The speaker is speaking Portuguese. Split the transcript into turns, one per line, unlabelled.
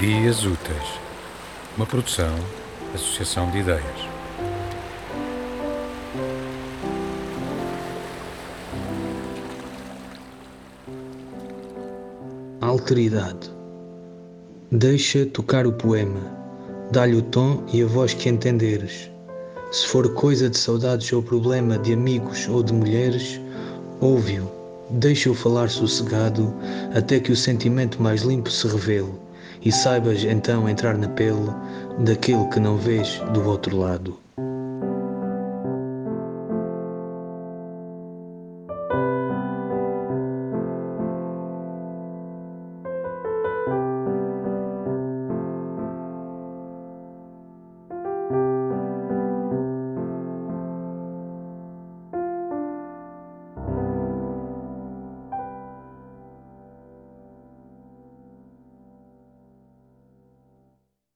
Dias Úteis, uma produção, associação de ideias.
Alteridade. Deixa tocar o poema, dá-lhe o tom e a voz que entenderes. Se for coisa de saudades ou problema de amigos ou de mulheres, ouve-o, deixa-o falar sossegado até que o sentimento mais limpo se revele e saibas então entrar na pele daquele que não vês do outro lado.